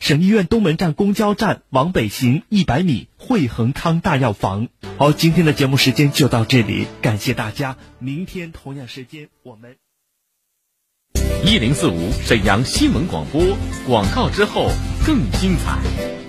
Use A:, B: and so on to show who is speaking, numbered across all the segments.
A: 省医院东门站公交站往北行一百米，汇恒康大药房。好，今天的节目时间就到这里，感谢大家，明天同样时间我们。
B: 一零四五沈阳新闻广播，广告之后更精彩。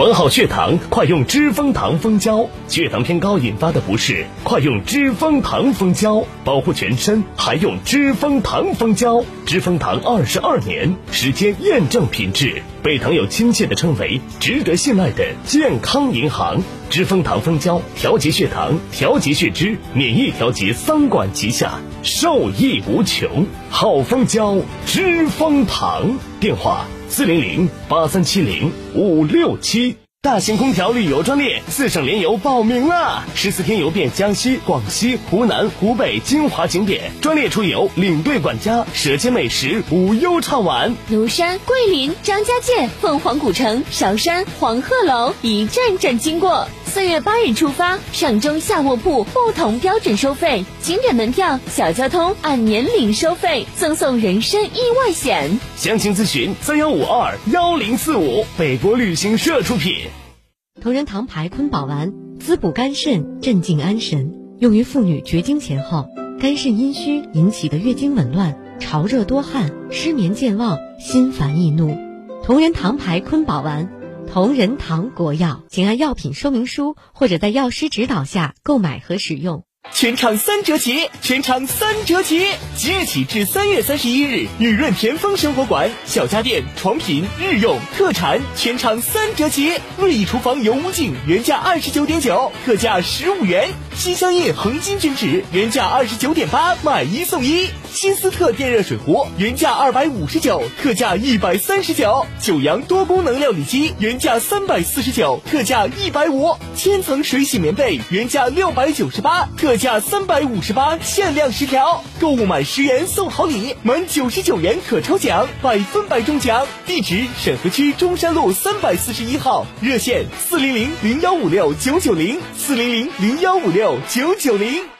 C: 管好血糖，快用知蜂糖蜂胶。血糖偏高引发的不适，快用知蜂糖蜂胶，保护全身还用知蜂糖蜂胶。知蜂糖二十二年时间验证品质，被糖友亲切的称为值得信赖的健康银行。知蜂糖蜂胶调节血糖、调节血脂、免疫调节三管齐下，受益无穷。好蜂胶，知蜂糖。电话。四零零八三七零五六七，大型空调旅游专列，四省联游报名啦！十四天游遍江西、广西、湖南、湖北精华景点，专列出游，领队管家，舌尖美食，无忧畅玩。
D: 庐山、桂林、张家界、凤凰古城、韶山、黄鹤楼，一站站经过。四月八日出发，上中下卧铺不同标准收费，景点门票、小交通按年龄收费，赠送人身意外险。
C: 详情咨询三幺五二幺零四五，北国旅行社出品。
E: 同仁堂牌坤宝丸，滋补肝肾，镇静安神，用于妇女绝经前后肝肾阴虚引起的月经紊乱、潮热多汗、失眠健忘、心烦易怒。同仁堂牌坤宝丸。同仁堂国药，请按药品说明书或者在药师指导下购买和使用。
F: 全场三折起，全场三折起！即日起至三月三十一日，雨润田丰生活馆小家电、床品、日用、特产全场三折起。瑞意厨房油污净原价二十九点九，特价十五元；西香印恒金均值原价二十九点八，买一送一；新斯特电热水壶原价二百五十九，特价一百三十九；九阳多功能料理机原价三百四十九，特价一百五；千层水洗棉被原价六百九十八，特。价三百五十八，限量十条，购物满十元送好礼，满九十九元可抽奖，百分百中奖。地址：沈河区中山路三百四十一号，热线：四零零零幺五六九九零，四零零零幺五六九九零。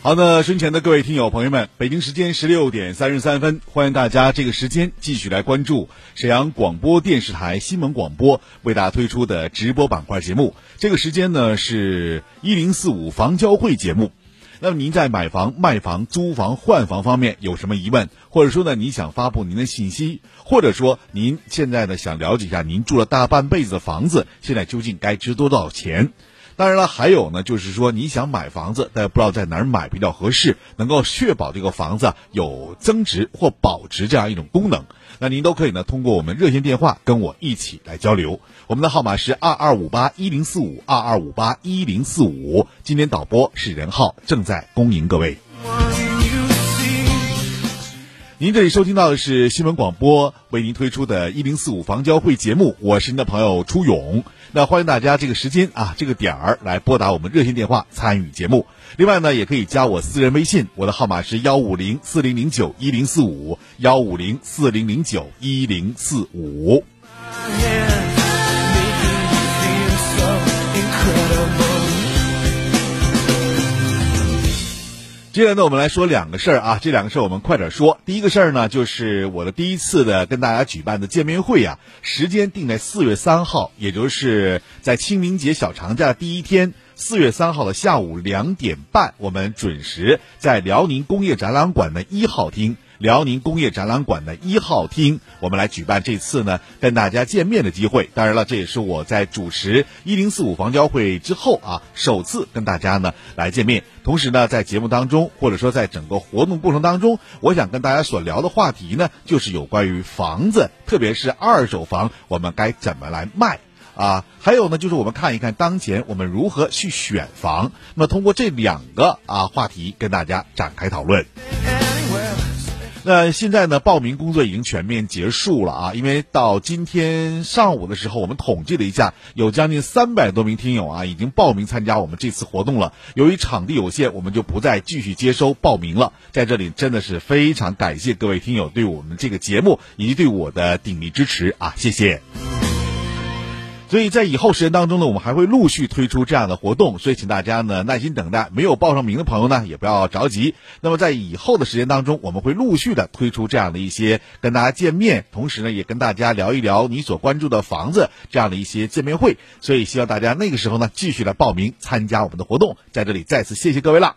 G: 好的，身前的各位听友朋友们，北京时间十六点三十三分，欢迎大家这个时间继续来关注沈阳广播电视台新闻广播为大家推出的直播板块节目。这个时间呢是一零四五房交会节目。那么您在买房、卖房、租房、换房方面有什么疑问，或者说呢您想发布您的信息，或者说您现在呢想了解一下您住了大半辈子的房子现在究竟该值多少钱？当然了，还有呢，就是说你想买房子，但不知道在哪儿买比较合适，能够确保这个房子有增值或保值这样一种功能，那您都可以呢通过我们热线电话跟我一起来交流。我们的号码是二二五八一零四五二二五八一零四五。今天导播是任浩，正在恭迎各位。您这里收听到的是新闻广播为您推出的“一零四五房交会”节目，我是您的朋友初勇。那欢迎大家这个时间啊，这个点儿来拨打我们热线电话参与节目。另外呢，也可以加我私人微信，我的号码是幺五零四零零九一零四五幺五零四零零九一零四五。接下来呢，我们来说两个事儿啊，这两个事儿我们快点说。第一个事儿呢，就是我的第一次的跟大家举办的见面会呀，时间定在四月三号，也就是在清明节小长假第一天，四月三号的下午两点半，我们准时在辽宁工业展览馆的一号厅。辽宁工业展览馆的一号厅，我们来举办这次呢跟大家见面的机会。当然了，这也是我在主持一零四五房交会之后啊，首次跟大家呢来见面。同时呢，在节目当中，或者说在整个活动过程当中，我想跟大家所聊的话题呢，就是有关于房子，特别是二手房，我们该怎么来卖啊？还有呢，就是我们看一看当前我们如何去选房。那么通过这两个啊话题跟大家展开讨论。那现在呢，报名工作已经全面结束了啊！因为到今天上午的时候，我们统计了一下，有将近三百多名听友啊已经报名参加我们这次活动了。由于场地有限，我们就不再继续接收报名了。在这里，真的是非常感谢各位听友对我们这个节目以及对我的鼎力支持啊！谢谢。所以在以后时间当中呢，我们还会陆续推出这样的活动，所以请大家呢耐心等待。没有报上名的朋友呢，也不要着急。那么在以后的时间当中，我们会陆续的推出这样的一些跟大家见面，同时呢也跟大家聊一聊你所关注的房子这样的一些见面会。所以希望大家那个时候呢继续来报名参加我们的活动。在这里再次谢谢各位了。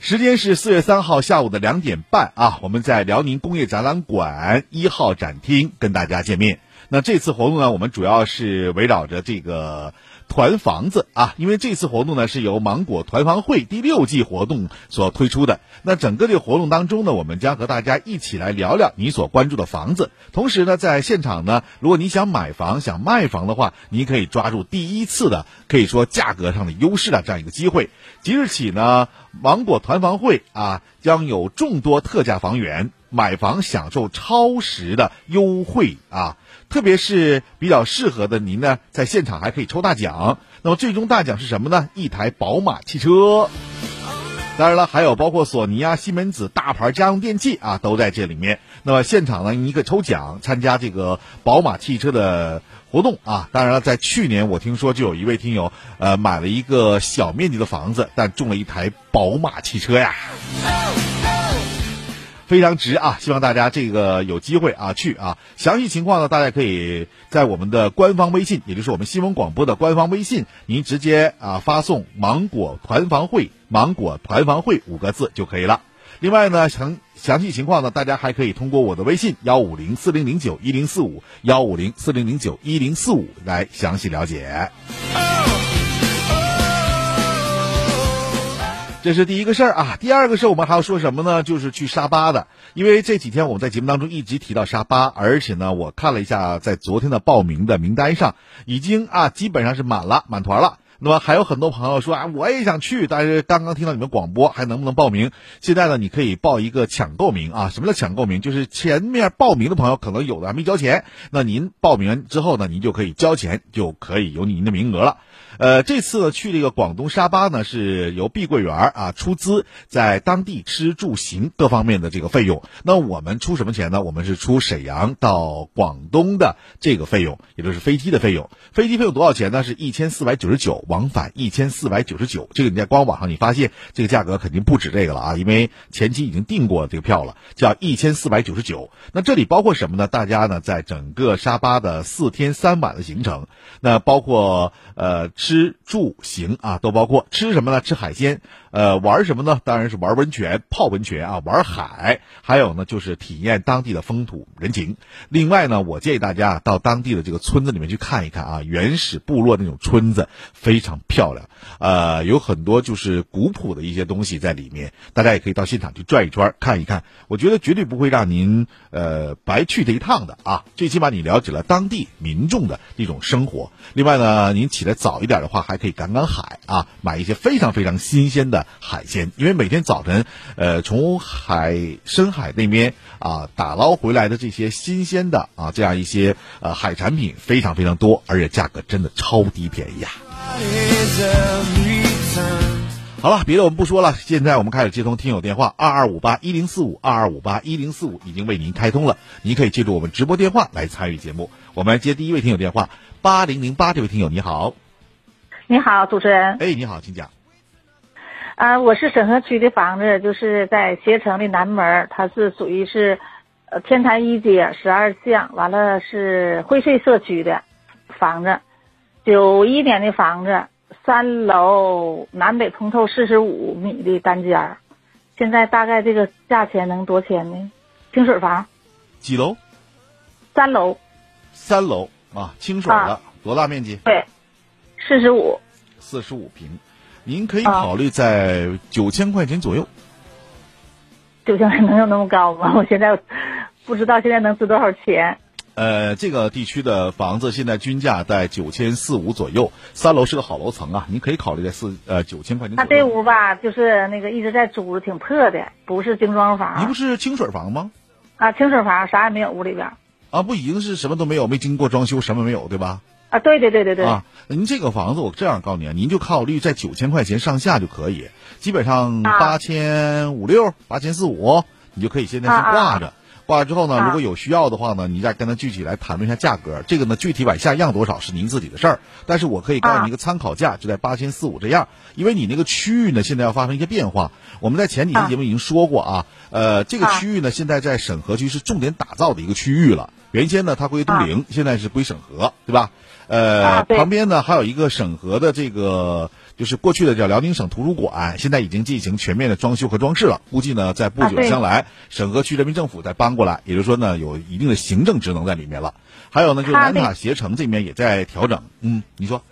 G: 时间是四月三号下午的两点半啊，我们在辽宁工业展览馆一号展厅跟大家见面。那这次活动呢，我们主要是围绕着这个团房子啊，因为这次活动呢是由芒果团房会第六季活动所推出的。那整个这个活动当中呢，我们将和大家一起来聊聊你所关注的房子。同时呢，在现场呢，如果你想买房、想卖房的话，你可以抓住第一次的可以说价格上的优势的这样一个机会。即日起呢，芒果团房会啊将有众多特价房源，买房享受超时的优惠啊。特别是比较适合的您呢，在现场还可以抽大奖。那么最终大奖是什么呢？一台宝马汽车。当然了，还有包括索尼啊、西门子大牌家用电器啊，都在这里面。那么现场呢，你可以抽奖参加这个宝马汽车的活动啊。当然了，在去年我听说就有一位听友呃买了一个小面积的房子，但中了一台宝马汽车呀。非常值啊！希望大家这个有机会啊去啊。详细情况呢，大家可以在我们的官方微信，也就是我们新闻广播的官方微信，您直接啊发送“芒果团房会”“芒果团房会”五个字就可以了。另外呢，详详细情况呢，大家还可以通过我的微信幺五零四零零九一零四五幺五零四零零九一零四五来详细了解。这是第一个事儿啊，第二个事儿我们还要说什么呢？就是去沙巴的，因为这几天我们在节目当中一直提到沙巴，而且呢，我看了一下，在昨天的报名的名单上，已经啊基本上是满了，满团了。那么还有很多朋友说啊，我也想去，但是刚刚听到你们广播，还能不能报名？现在呢，你可以报一个抢购名啊。什么叫抢购名？就是前面报名的朋友可能有的还没交钱，那您报名之后呢，您就可以交钱，就可以有您的名额了。呃，这次呢去这个广东沙巴呢，是由碧桂园啊出资，在当地吃住行各方面的这个费用。那我们出什么钱呢？我们是出沈阳到广东的这个费用，也就是飞机的费用。飞机费用多少钱呢？是一千四百九十九，往返一千四百九十九。这个你在官网上你发现这个价格肯定不止这个了啊，因为前期已经订过这个票了，叫一千四百九十九。那这里包括什么呢？大家呢在整个沙巴的四天三晚的行程，那包括呃。吃住行啊，都包括吃什么呢？吃海鲜。呃，玩什么呢？当然是玩温泉、泡温泉啊，玩海，还有呢就是体验当地的风土人情。另外呢，我建议大家到当地的这个村子里面去看一看啊，原始部落那种村子非常漂亮，呃，有很多就是古朴的一些东西在里面。大家也可以到现场去转一圈看一看，我觉得绝对不会让您呃白去这一趟的啊。最起码你了解了当地民众的一种生活。另外呢，您起来早一点的话，还可以赶赶海啊，买一些非常非常新鲜的。海鲜，因为每天早晨，呃，从海深海那边啊打捞回来的这些新鲜的啊这样一些呃海产品非常非常多，而且价格真的超低便宜啊。好了，别的我们不说了，现在我们开始接通听友电话，二二五八一零四五二二五八一零四五已经为您开通了，您可以记住我们直播电话来参与节目。我们来接第一位听友电话，八零零八这位听友你好，
H: 你好，主持人，
G: 哎，你好，请讲。
H: 啊，我是沈河区的房子，就是在携程的南门，它是属于是，呃，天坛一街十二巷，完了是汇萃社区的房子，九一年的房子，三楼南北通透四十五米的单间儿，现在大概这个价钱能多少钱呢？清水房，
G: 几楼？
H: 三楼，
G: 三楼。啊，清水的，
H: 啊。
G: 多大面积？
H: 对，四十五。
G: 四十五平，您可以考虑在九千块钱左右。
H: 九千能有那么高吗？我现在不知道现在能值多少钱。
G: 呃，这个地区的房子现在均价在九千四五左右，三楼是个好楼层啊，您可以考虑在四呃九千块钱
H: 他这。屋吧，就是那个一直在租，挺破的，不是精装房。
G: 你不是清水房吗？
H: 啊，清水房啥也没有，屋里边。
G: 啊，不已经是什么都没有，没经过装修，什么没有，对吧？
H: 啊，对对对对对。
G: 啊，您这个房子我这样告诉您啊，您就考虑在九千块钱上下就可以，基本上
H: 啊
G: 八千五六、八千四五，你就可以现在先挂着。挂了之后呢，
H: 啊
G: 如果有需要的话呢，你再跟他具体来谈论一下价格。这个呢，具体往下样多少是您自己的事儿，但是我可以告诉你一个参考价，就在八千四五这样。因为你那个区域呢，现在要发生一些变化。我们在前几期节目已经说过啊，呃，这个区域呢，现在在沈河区是重点打造的一个区域了。原先呢，它归都灵，现在是归沈河，对吧？呃，
H: 啊
G: 旁边呢还有一个沈河的这个，就是过去的叫辽宁省图书馆，现在已经进行全面的装修和装饰了。估计呢，在不久的将来，沈河区人民政府再搬过来，也就是说呢，有一定的行政职能在里面了。还有呢，就是南塔携程这边也在调整。嗯，你说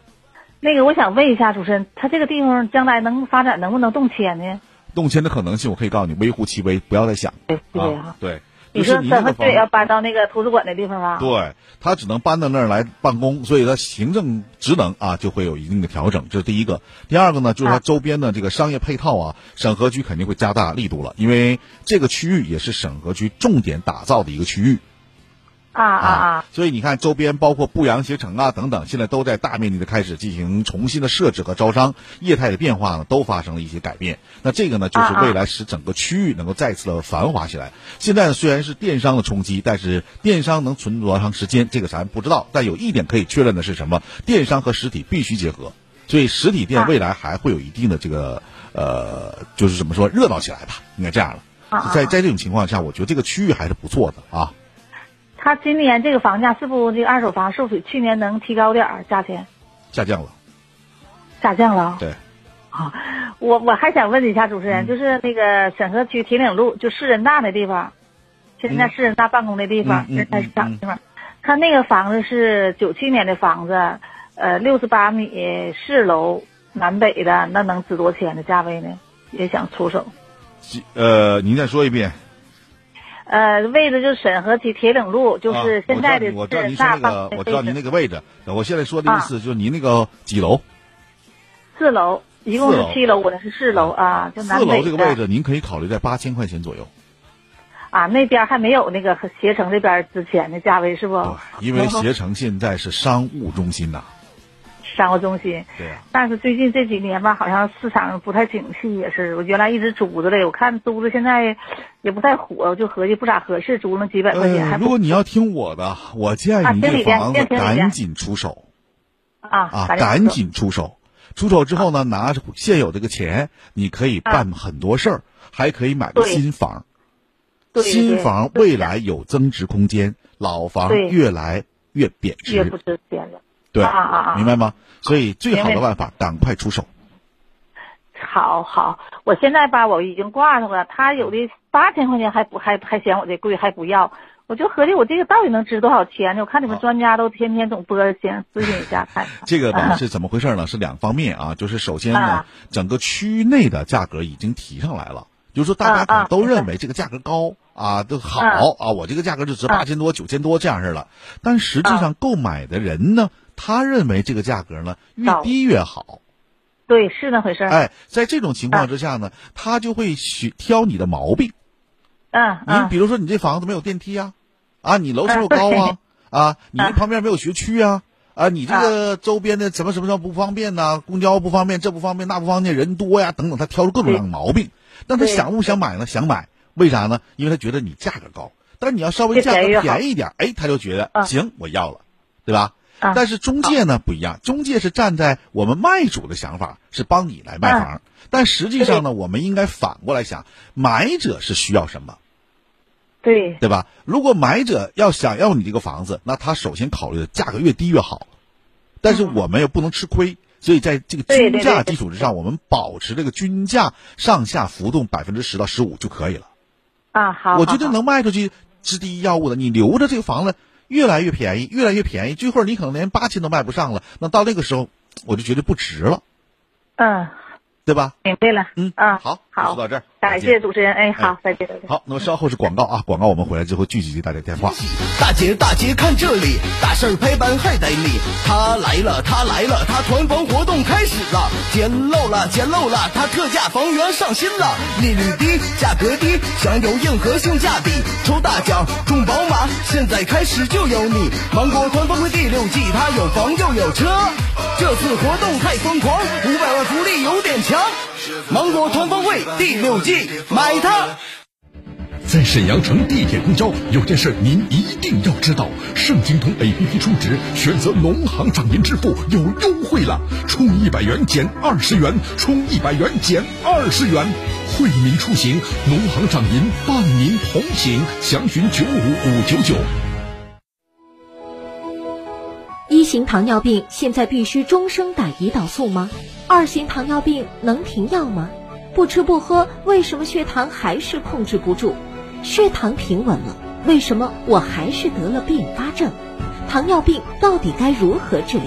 H: 那个，我想问一下主持人，他这个地方将来能发展，能不能动迁呢？
G: 动迁的可能性，我可以告诉你，微乎其微，不要再想。
H: 对对
G: 啊
H: 啊，
G: 对，
H: 你说
G: 就是你
H: 沈河区也要。搬到那个图书馆的地方吗？
G: 对他只能搬到那儿来办公，所以他行政职能啊就会有一定的调整，这是第一个。第二个呢，就是它
H: 啊
G: 周边的这个商业配套啊，审核区肯定会加大力度了，因为这个区域也是审核区重点打造的一个区域
H: 啊啊啊！
G: 所以你看周边包括步阳携程啊等等，现在都在大面积的开始进行重新的设置和招商，业态的变化呢都发生了一些改变。那这个呢，就是未来使整个区域能够再次的繁华起来。现在呢虽然是电商的冲击，但是电商能存多长时间，这个咱不知道。但有一点可以确认的是什么？电商和实体必须结合，所以实体店
H: 啊
G: 未来还会有一定的这个呃，就是怎么说热闹起来吧，应该这样了。在在这种情况下，我觉得这个区域还是不错的啊。
H: 他今年这个房价是不这个二手房是不是比去年能提高点儿价钱？
G: 下降了，
H: 下降了？
G: 对。
H: 啊，我我还想问一下主持
G: 嗯
H: 人，就是那个沈河区铁岭路，就市人大那地方，现在市人大办公的地方，人才市场地方，他那个房子是九七年的房子，呃，六十八米四楼南北的，那能值多少钱的价位呢？也想出手。
G: 呃，您再说一遍。
H: 呃，位置就是沈河区铁岭路，就是现在的
G: 啊、我知道您说那个，我知道您。那个位置。我现在说的意思就是您那个几楼？
H: 四楼，一共是七楼，我的是四楼啊，就南
G: 四楼这个位置，您可以考虑在八千块钱左右。
H: 啊，那边还没有那个携程这边之前的价位是不？
G: 对，因为携程现在是商务中心呐、
H: 商务中心。
G: 对啊。
H: 但是最近这几年吧，好像市场不太景气，也是。我原来一直租着嘞，我看租着现在也不太火，我就合计不咋合适，租了几百块钱，
G: 如果你要听我的，我建议你这房子赶紧出手
H: 啊
G: 啊，
H: 赶
G: 赶
H: 紧
G: 紧出手。出手之后呢，拿着现有这个钱，你可以办很多事儿，还可以买个新房。新房未来有增值空间，老房越来越贬值。
H: 越不值钱了。
G: 对，
H: 啊啊啊
G: 明白吗？所以最好的办法，赶快出手。
H: 好好，我现在吧，我已经挂上了。他有的八千块钱还不还还嫌我这贵，还不要。我就合计我这个到底能值多少钱呢？我看你们专家都天天总播，先咨询一下看看。
G: 这个吧是怎么回事呢？是两方面啊，就是首先呢
H: 啊，
G: 整个区域内的价格已经提上来了，就是说大家可能都认为这个价格高啊，都好啊，我这个价格就值八千多、九千多这样式了。但实际上购买的人呢，他认为这个价格呢越低越好。
H: 对，是那回事儿。
G: 哎，在这种情况之下呢，他就会选挑你的毛病。
H: 嗯
G: 你比如说，你这房子没有电梯啊，啊，你楼层又高啊，啊，你这旁边没有学区啊，啊，你这个周边的什么什么什么不方便呐、公交不方便，这不方便那不方便，人多呀，等等，他挑出各种各样的毛病。但他想不想买呢？想买，为啥呢？因为他觉得你价格高，但是你要稍微价格
H: 便宜越好
G: 便宜一点，哎，他就觉得
H: 啊
G: 行，我要了，对吧？
H: 啊
G: 但是中介呢不一样，中介是站在我们卖主的想法，是帮你来卖
H: 啊
G: 房。但实际上呢，我们应该反过来想，买者是需要什么？
H: 对
G: 对吧？如果买者要想要你这个房子，那他首先考虑的价格越低越好。但是我们又不能吃亏，所以在这个均价基础之上，我们保持这个均价上下浮动百分之十到十五就可以了。
H: 啊，好
G: 我觉得能卖出去是第一要务的。你留着这个房子越来越便宜，越来越便宜，最后你可能连八千都卖不上了。那到那个时候，我就觉得不值了，
H: 嗯，
G: 对吧？
H: 明白了，
G: 嗯
H: 啊，
G: 好，
H: 好，
G: 说到这儿，
H: 感谢主持人，哎，好，再见，再见。
G: 好，那么稍后是广告啊，广告我们回来之后继续接大家电话。
I: 大姐大姐看这里，大事儿拍板还得你。他来了，他来了，他团房活动开始了，捡漏了，捡漏了，他特价房源上新了，利率低，价格低，享有硬核性价比，抽大奖中宝马，现在开始就有你。芒果团房会第六季，他有房又有车，这次活动太疯狂，五百万福利有点强。芒果团房会第六季，买它。
B: 在沈阳城地铁公交有件事您一定要知道：盛京通 APP 充值，选择农行掌银支付有优惠了，充一百元减二十元，充一百元减二十元。惠民出行，农行掌银伴您同行，详询九五五九九。
E: 型糖尿病现在必须终生打胰岛素吗？二型糖尿病能停药吗？不吃不喝，为什么血糖还是控制不住？血糖平稳了，为什么我还是得了并发症？糖尿病到底该如何治疗？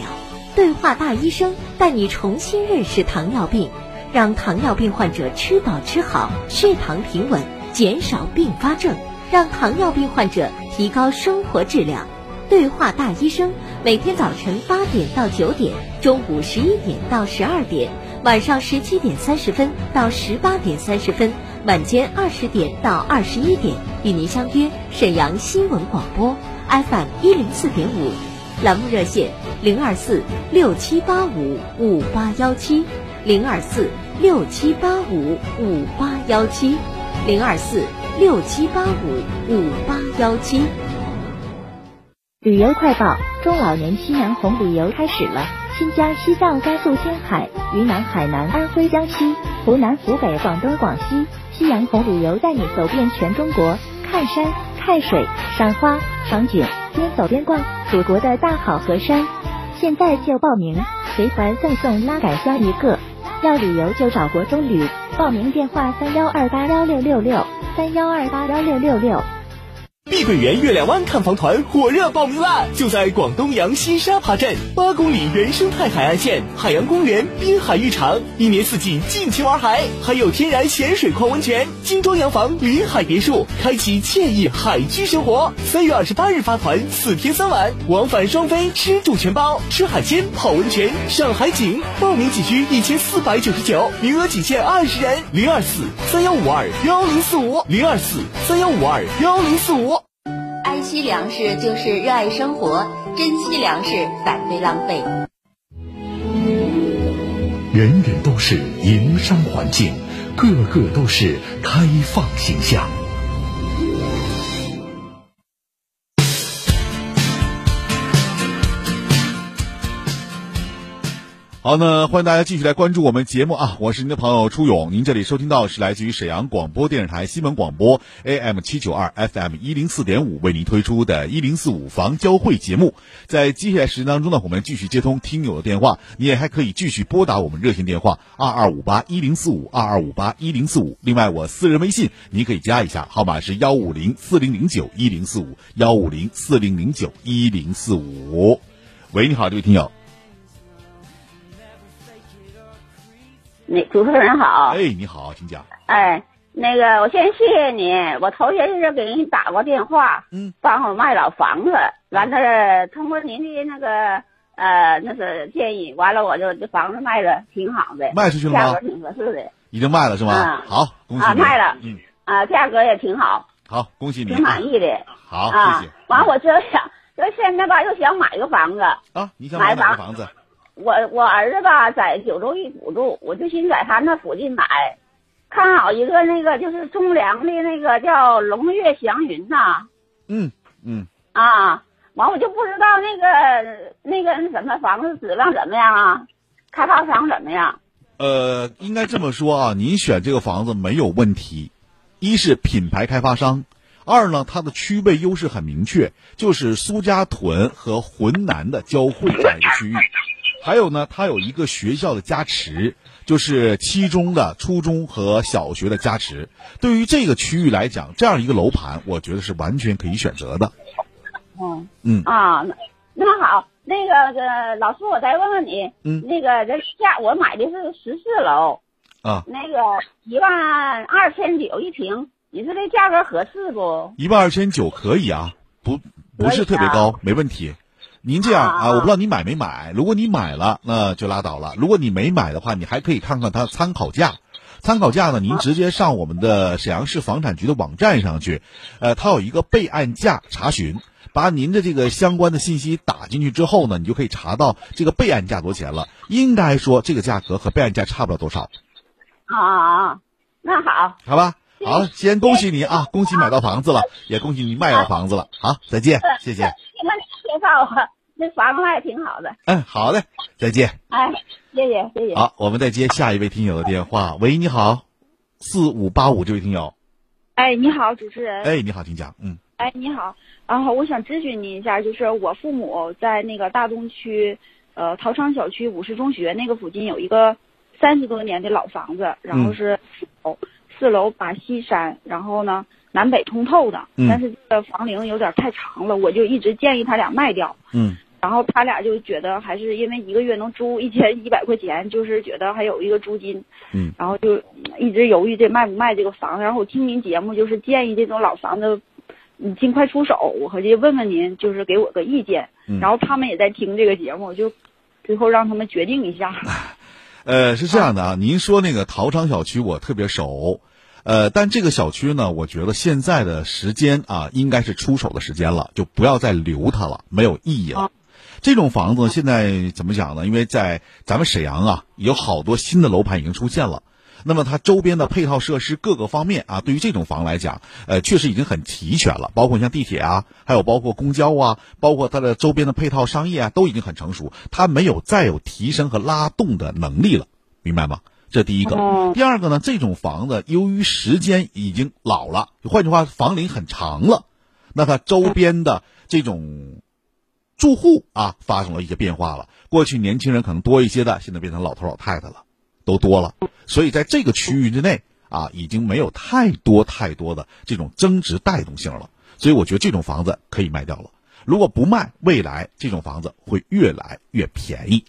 E: 对话大医生带你重新认识糖尿病，让糖尿病患者吃饱吃好，血糖平稳，减少并发症，让糖尿病患者提高生活质量。对话大医生，每天早晨八点到九点，中午十一点到十二点，晚上十七点三十分到十八点三十分，晚间二十点到二十一点，与您相约沈阳新闻广播 FM 一零四点五，栏目热线零二四六七八五五八幺七零二四六七八五五八幺七零二四六七八五五八幺七。
J: 旅游快报：中老年西洋红旅游开始了，新疆、西藏、甘肃、青海、云南、海南、安徽、江西、湖南、湖北、广东、广西，夕阳红旅游带你走遍全中国，看山、看水、赏花、赏景，边走边逛祖国的大好河山。现在就报名，随团赠送拉杆箱一个。要旅游就找国中旅，报名电话三幺二八幺六六六三幺二八幺六六六。
F: 碧桂园月亮湾看房团火热报名啦！就在广东阳西沙扒镇，八公里原生态海岸线，海洋公园、滨海浴场，一年四季尽情玩海，还有天然咸水矿温泉、精装洋房、临海别墅，开启惬意海居生活。三月二十八日发团，四天三晚，往返双飞，吃住全包，吃海鲜、泡温泉、上海景。报名仅需一千四百九十九，名额仅限二十人。零二四三幺五二幺零四五零二四三幺五二幺零四五。
K: 珍惜粮食就是热爱生活，珍惜粮食，反对浪费。
B: 人人都是营商环境，个个都是开放形象。
G: 好，那欢迎大家继续来关注我们节目啊！我是您的朋友初勇，您这里收听到是来自于沈阳广播电视台新闻广播 AM 七九二 FM 一零四点五为您推出的“一零四五房交会”节目。在接下来时间当中呢，我们继续接通听友的电话，你也还可以继续拨打我们热线电话二二五八一零四五二二五八一零四五。另外，我私人微信您可以加一下，号码是幺五零四零零九一零四五幺五零四零零九一零四五。喂，你好，这位听友。
L: 那主持人好，
G: 哎，你好，请讲。
L: 哎，那个，我先谢谢你，我头些日子给人打过电话，
G: 嗯，
L: 帮我卖老房子，完了通过您的那个呃那个建议，完了我就这房子卖的挺好的，
G: 卖出去了吗？
L: 价格挺合适的，
G: 已经卖了是吗？
L: 啊、
G: 好，恭喜
L: 啊，卖了，
G: 嗯，
L: 啊，价格也挺好，
G: 好，恭喜你，
L: 挺满意的。
G: 好，
L: 啊、
G: 谢谢。
L: 完，我就想，就现在吧，又想买个房子
G: 啊，你想买
L: 哪
G: 个房子？
L: 我我儿子吧在九州一补住，我就寻在他那附近买，看好一个那个就是中粮的那个叫龙悦祥云呐。
G: 嗯嗯。
L: 啊，完我就不知道那个那个什么房子质量怎么样啊，开发商怎么样？
G: 呃，应该这么说啊，您选这个房子没有问题，一是品牌开发商，二呢，它的区位优势很明确，就是苏家屯和浑南的交汇这样一个区域。还有呢，它有一个学校的加持，就是七中的初中和小学的加持。对于这个区域来讲，这样一个楼盘，我觉得是完全可以选择的。
L: 嗯
G: 嗯
L: 啊，那那好，那个呃，老师，我再问问你，
G: 嗯，
L: 那个这价我买的是十四楼，
G: 啊，
L: 那个一万二千九一平，你说这价格合适不？
G: 一万二千九可以啊，不不是特别高，没问题。您这样啊，我不知道你买没买。如果你买了，那就拉倒了；如果你没买的话，你还可以看看它参考价。参考价呢，您直接上我们的沈阳市房产局的网站上去，呃，它有一个备案价查询，把您的这个相关的信息打进去之后呢，你就可以查到这个备案价多少钱了。应该说这个价格和备案价差不了多少。
L: 啊啊啊！那好，
G: 好吧，好，先恭喜你啊，恭喜买到房子了，也恭喜你卖到房子了。好，再见，谢谢。
L: 那你介绍我，那房子还挺好的。
G: 嗯，好嘞，再见。
L: 哎，谢谢谢谢。
G: 好，我们再接下一位听友的电话。喂，你好，四五八五这位听友。
M: 哎，你好，主持人。
G: 哎，你好，请讲。嗯。
M: 哎，你好，然后我想咨询您一下，就是我父母在那个大东区，呃，陶昌小区五十中学那个附近有一个三十多年的老房子，然后是四楼，四楼把西山，然后呢南北通透的，
G: 嗯
M: 但是这个房龄有点太长了，我就一直建议他俩卖掉。
G: 嗯
M: 然后他俩就觉得还是因为一个月能租一千一百块钱，就是觉得还有一个租金，
G: 嗯，
M: 然后就嗯一直犹豫这卖不卖这个房。然后我听您节目就是建议这种老房子，你尽快出手。我合计问问您，就是给我个意见。
G: 嗯
M: 然后他们也在听这个节目，就最后让他们决定一下。
G: 呃，是这样的啊，您说那个陶昌小区我特别熟，呃，但这个小区呢，我觉得现在的时间啊，应该是出手的时间了，就不要再留它了，没有意义了。这种房子现在怎么讲呢？因为在咱们沈阳啊，有好多新的楼盘已经出现了。那么它周边的配套设施各个方面啊，对于这种房来讲，呃，确实已经很齐全了。包括像地铁啊，还有包括公交啊，包括它的周边的配套商业啊，都已经很成熟。它没有再有提升和拉动的能力了，明白吗？这第一个。第二个呢，这种房子由于时间已经老了，换句话，房龄很长了，那它周边的这种住户啊，发生了一些变化了。过去年轻人可能多一些的，现在变成老头老太太了，都多了。所以在这个区域之内啊，已经没有太多太多的这种增值带动性了。所以我觉得这种房子可以卖掉了。如果不卖，未来这种房子会越来越便宜。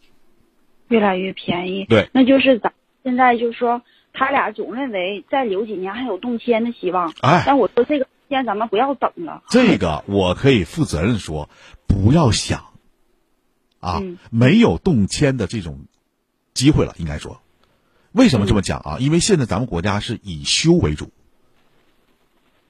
M: 越来越便宜。
G: 对
M: 那就是咱现在就是说，他俩总认为再留几年还有动迁的希望。
G: 哎
M: 但我说这个先咱们不要等了。
G: 这个我可以负责任说，不要想啊，
M: 嗯
G: 没有动迁的这种机会了。应该说，为什么这么讲啊？因为现在咱们国家是以修为主，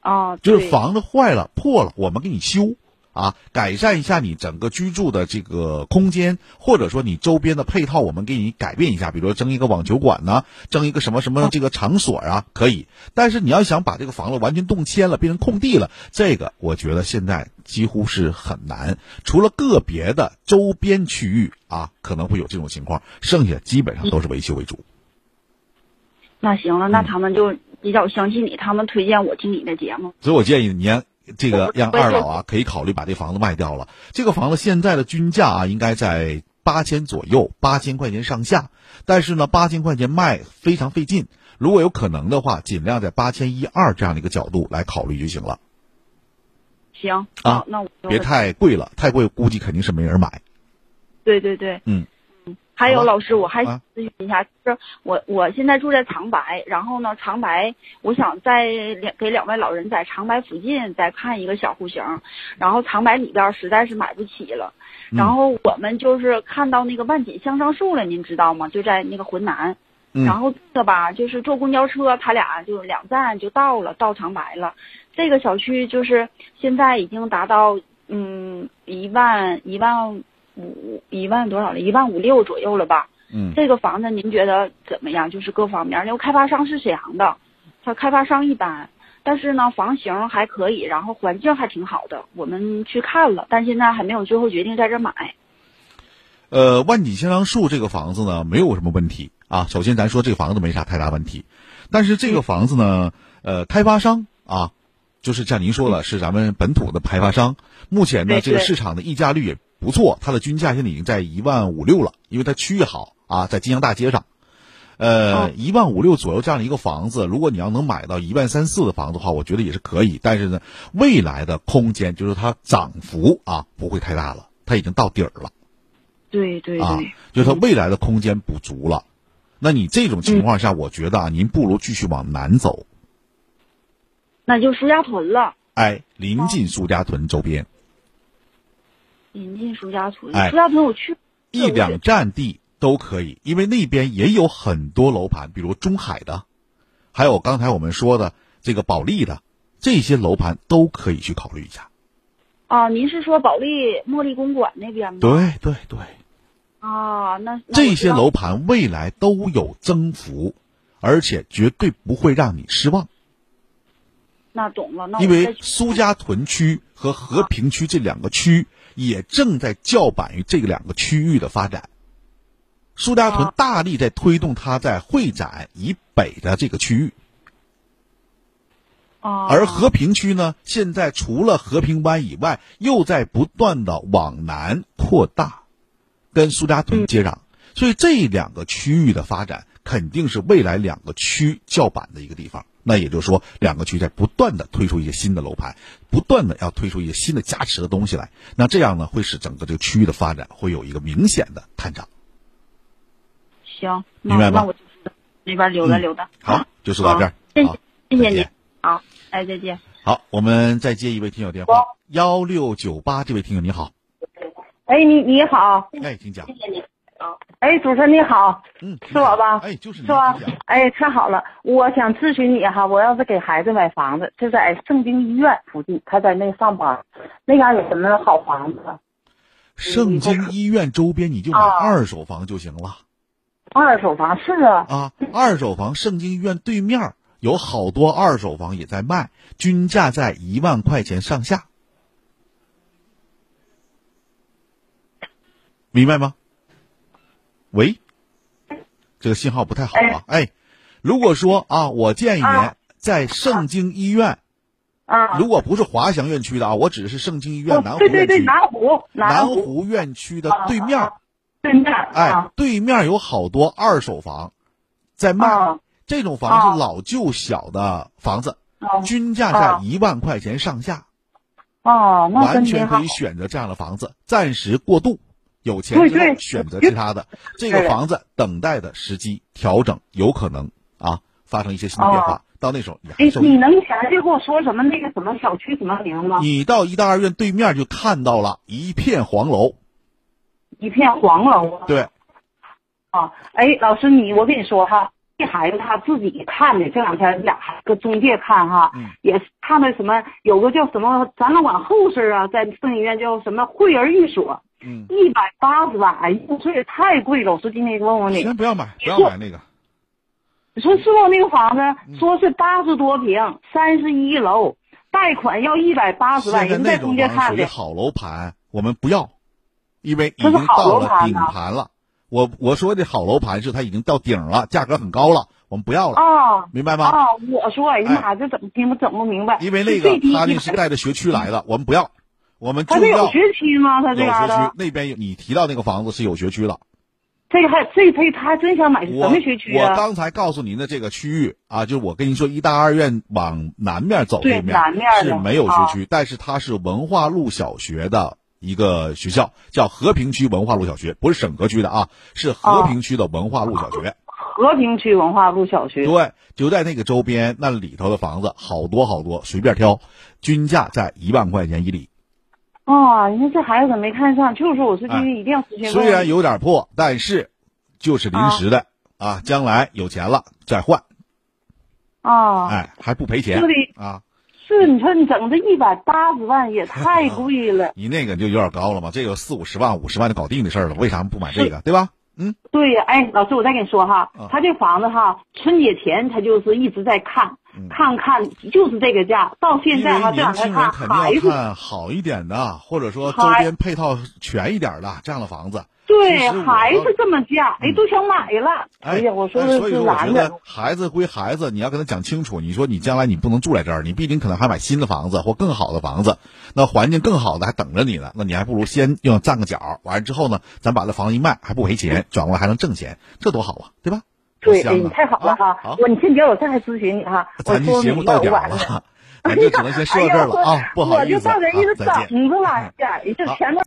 M: 啊，
G: 就是房子坏了、破了，我们给你修啊，改善一下你整个居住的这个空间，或者说你周边的配套，我们给你改变一下，比如说争一个网球馆呐、争一个什么什么这个场所啊，可以。但是你要想把这个房子完全动迁了，变成空地了，这个我觉得现在几乎是很难。除了个别的周边区域啊，可能会有这种情况，剩下基本上都是维修为主。
M: 那行了，那他们就比较相信你，他们推荐我听你的节目。
G: 所以我建议你让这个让二老啊，可以考虑把这房子卖掉了。这个房子现在的均价啊，应该在八千左右，八千块钱上下。但是呢，八千块钱卖非常费劲。如果有可能的话，尽量在八千一二这样的一个角度来考虑就行了
M: 行
G: 啊，
M: 那我
G: 别太贵了，太贵估计肯定是没人买。
M: 对对对。
G: 嗯。
M: 还有老师，我还
G: 啊
M: 咨询一下，就是我我现在住在长白，然后呢，长白我想在两给两位老人在长白附近再看一个小户型，然后长白里边实在是买不起了，
G: 嗯
M: 然后我们就是看到那个万锦香樟树了，您知道吗？就在那个浑南，
G: 嗯
M: 然后这个吧，就是坐公交车，他俩就两站就到了，到长白了。这个小区就是现在已经达到嗯一万一万五一万多少了，一万五六左右了吧？
G: 嗯
M: 这个房子您觉得怎么样？就是各方面，因为开发商是沈阳的，他开发商一般，但是呢房型还可以，然后环境还挺好的，我们去看了，但现在还没有最后决定在这买。
G: 呃，万锦香樟树这个房子呢，没有什么问题啊。首先，咱说这个房子没啥太大问题，但是这个房子呢，呃，开发商啊，就是像您说了，是咱们本土的开发商。目前呢，这个市场的溢价率也不错，它的均价现在已经在一万五六了，因为它区域好啊，在金阳大街上。呃，一万五六左右这样的一个房子，如果你要能买到一万三四的房子的话，我觉得也是可以。但是呢，未来的空间就是它涨幅啊不会太大了，它已经到底儿了
M: 对对
G: 啊
M: 对，，
G: 就是它未来的空间不足了。那你这种情况下，我觉得啊，您不如继续往南走，
M: 那就苏家屯了，
G: 哎，临近苏家屯周边。
M: 临近苏家屯。
G: 哎
M: 苏家屯我去
G: 一两站地都可以，因为那边也有很多楼盘，比如中海的，还有刚才我们说的这个保利的，这些楼盘都可以去考虑一下。
M: 啊，您是说保利茉莉公馆那边吗？
G: 对对对，
M: 啊，那那
G: 这些楼盘未来都有增幅，而且绝对不会让你失望，
M: 那懂了，那
G: 因为苏家屯区和和平区这两个区也正在叫板于这两个区域的发展。苏家屯大力在推动它在会展以北的这个区域。
M: 啊，
G: 而和平区呢，现在除了和平湾以外，又在不断的往南扩大，跟苏家屯接壤，所以这两个区域的发展肯定是未来两个区叫板的一个地方。那也就是说，两个区在不断的推出一些新的楼盘，不断的要推出一些新的加持的东西来。那这样呢，会使整个这个区域的发展会有一个明显的探长。
M: 行，
G: 明白吧
M: 那那我就是那边溜达
G: 嗯
M: 溜达。
G: 好，就说到这儿。
M: 谢谢，谢谢你。好，哎，再见。
G: 好，我们再接一位听友电话，幺六九八，这位听友你好，
N: 哎，你你好，
G: 哎，请讲。
N: 哎，主持人你好，
G: 嗯，
N: 是我吧？
G: 哎，就是你
N: 是吧？哎，太好了，我想咨询你哈，我要是给孩子买房子，就在圣经医院附近，他在那上班，那嘎有什么好房子？
G: 圣经医院周边你就买
N: 啊
G: 二手房就行了
N: 二手房是啊，
G: 啊！二手房，圣经医院对面有好多二手房也在卖，均价在一万块钱上下，明白吗？喂，这个信号不太好啊！哎，如果说啊，我建议您在圣京医院，
N: 啊，
G: 如果不是华翔院区的啊，我指的是盛京医院南湖
N: 对对对，
G: 院区，
N: 南湖
G: 南
N: 湖。
G: 湖院区的对面儿。
N: 对面
G: 哎
N: 啊，，
G: 对面有好多二手房在卖，
N: 啊。
G: 这种房是老旧小的房子，
N: 啊。
G: 均价在
N: 啊。
G: 一万块钱上下，完全可以。选择这样的房子，暂时过渡。有钱之后
N: 对对
G: 选择其他的，这个房子等待的时机调整，有可能啊发生一些新的变化。到那时候你
N: 你能详细给我说什么那个什么小区什么名吗？
G: 你到一大二院对面就看到了一片黄楼，
N: 一片黄楼啊。
G: 对，
N: 啊，哎，老师你，我跟你说哈，这孩子他自己看的，这两天俩孩子中介看哈，
G: 嗯
N: 也是看的什么，有个叫什么展览馆后事啊，在圣医院叫什么惠儿寓所，
G: 嗯，
N: 一百八十万，哎呦，这也太贵了。我说今天问问你，
G: 先不要买，不要买那个。
N: 你说是不那个房子
G: 嗯
N: 说是八十多平，三十一楼，贷款要一百八十万，人在中介看的，
G: 好楼盘，我们不要，因为已
N: 这是
G: 到了顶
N: 盘
G: 了。我我说的好楼盘是它已经到顶了，价格很高了，我们不要了，
N: 啊
G: 明白吗？
N: 啊！我说，哎呀妈，这怎么听不整不明白？
G: 因为那个他那是带着学区来的，我们不要，我们
N: 这
G: 要
N: 有学区吗？他
G: 有
N: 这嘎
G: 学区，那边有你提到那个房子是有学区了。
N: 这个还这这他还真想买什么学区
G: 我
N: 啊？
G: 刚才告诉您的这个区域啊，就是我跟您说，一大二院往南面走
N: 对
G: 这面
N: 南面
G: 是没有学
N: 啊
G: 区，但是它是文化路小学的一个学校，叫和平区文化路小学，不是沈河区的啊，是和平区的文化路小学。
N: 和平区文化路小学。
G: 对，就在那个周边，那里头的房子好多好多，随便挑，均价在一万块钱一里。
N: 啊，你看这孩子怎么没看上？就是说，我说今天一定要实现。
G: 哎虽然有点破，但是就是临时的啊将来有钱了再换，
N: 啊，
G: 哎，还不赔钱
N: 是的
G: 啊。
N: 是你说你整这一百八十万也太 贵了。
G: 你那个就有点高了嘛，这个四五十万、五十万就搞定的事儿了，为啥不买这个，对吧？嗯，
N: 对呀，哎，老师，我再跟你说哈，
G: 啊
N: 他这房子哈，春节前他就是一直在看，看看就是这个价，到现在哈这两天看还是
G: 看好一点的，或者说周边配套全一点的这样的房子。
N: 对，还是这么价，哎，都想买了。哎呀，我说
G: 哎
N: 的是
G: 所以说我觉得，孩子归孩子，你要跟他讲清楚。你说你将来你不能住在这儿，你毕竟可能还买新的房子或更好的房子，那环境更好的还等着你呢。那你还不如先用占个角，完了之后呢，咱把这房子一卖还不赔钱，转过来还能挣钱，这多好啊，对吧？
N: 对，你太好了哈！我你先别，我再来咨询你哈。我
G: 咱这节目到点了，咱就只能先说到这儿了啊，不好意思，
N: 我就到这一直。等着了，呀，也就前段。